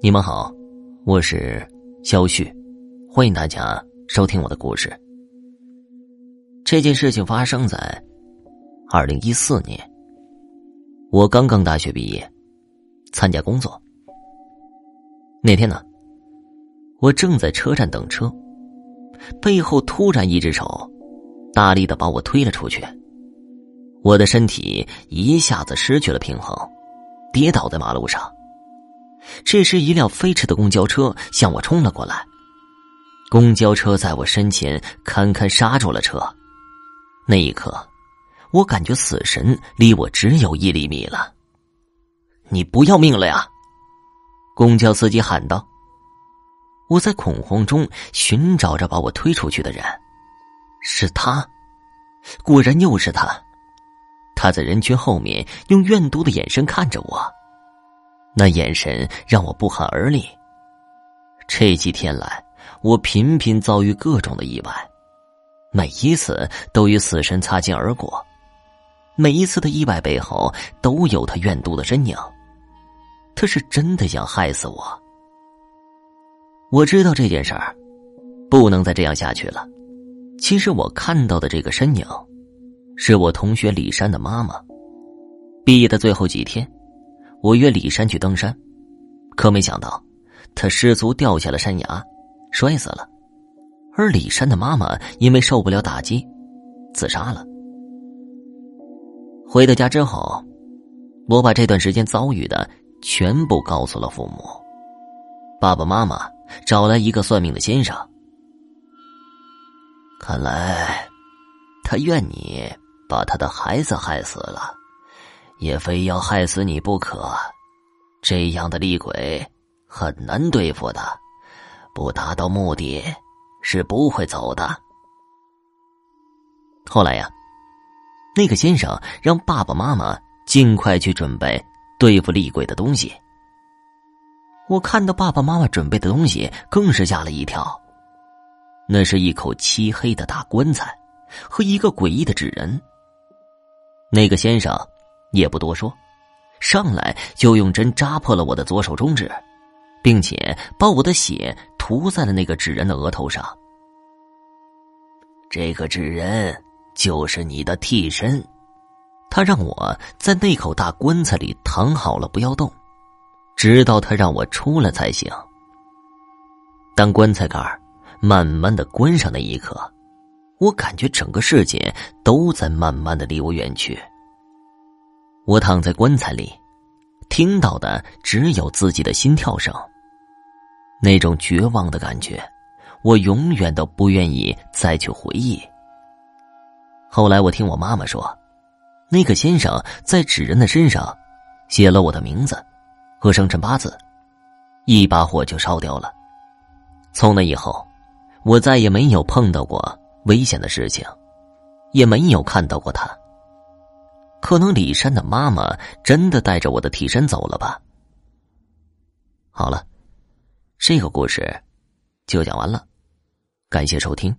你们好，我是肖旭，欢迎大家收听我的故事。这件事情发生在二零一四年，我刚刚大学毕业，参加工作。那天呢，我正在车站等车，背后突然一只手大力的把我推了出去，我的身体一下子失去了平衡，跌倒在马路上。这时，一辆飞驰的公交车向我冲了过来，公交车在我身前堪堪刹住了车。那一刻，我感觉死神离我只有一厘米了。你不要命了呀！公交司机喊道。我在恐慌中寻找着把我推出去的人，是他，果然又是他。他在人群后面用怨毒的眼神看着我，那眼神让我不寒而栗。这几天来，我频频遭遇各种的意外。每一次都与死神擦肩而过，每一次的意外背后都有他怨毒的身影，他是真的想害死我。我知道这件事儿不能再这样下去了。其实我看到的这个身影，是我同学李山的妈妈。毕业的最后几天，我约李山去登山，可没想到他失足掉下了山崖，摔死了。而李山的妈妈因为受不了打击，自杀了。回到家之后，我把这段时间遭遇的全部告诉了父母。爸爸妈妈找来一个算命的先生，看来他怨你把他的孩子害死了，也非要害死你不可。这样的厉鬼很难对付的，不达到目的。是不会走的。后来呀，那个先生让爸爸妈妈尽快去准备对付厉鬼的东西。我看到爸爸妈妈准备的东西，更是吓了一跳。那是一口漆黑的大棺材和一个诡异的纸人。那个先生也不多说，上来就用针扎破了我的左手中指，并且把我的血。涂在了那个纸人的额头上。这个纸人就是你的替身，他让我在那口大棺材里躺好了，不要动，直到他让我出来才行。当棺材盖慢慢的关上那一刻，我感觉整个世界都在慢慢的离我远去。我躺在棺材里，听到的只有自己的心跳声。那种绝望的感觉，我永远都不愿意再去回忆。后来我听我妈妈说，那个先生在纸人的身上写了我的名字和生辰八字，一把火就烧掉了。从那以后，我再也没有碰到过危险的事情，也没有看到过他。可能李山的妈妈真的带着我的替身走了吧？好了。这个故事就讲完了，感谢收听。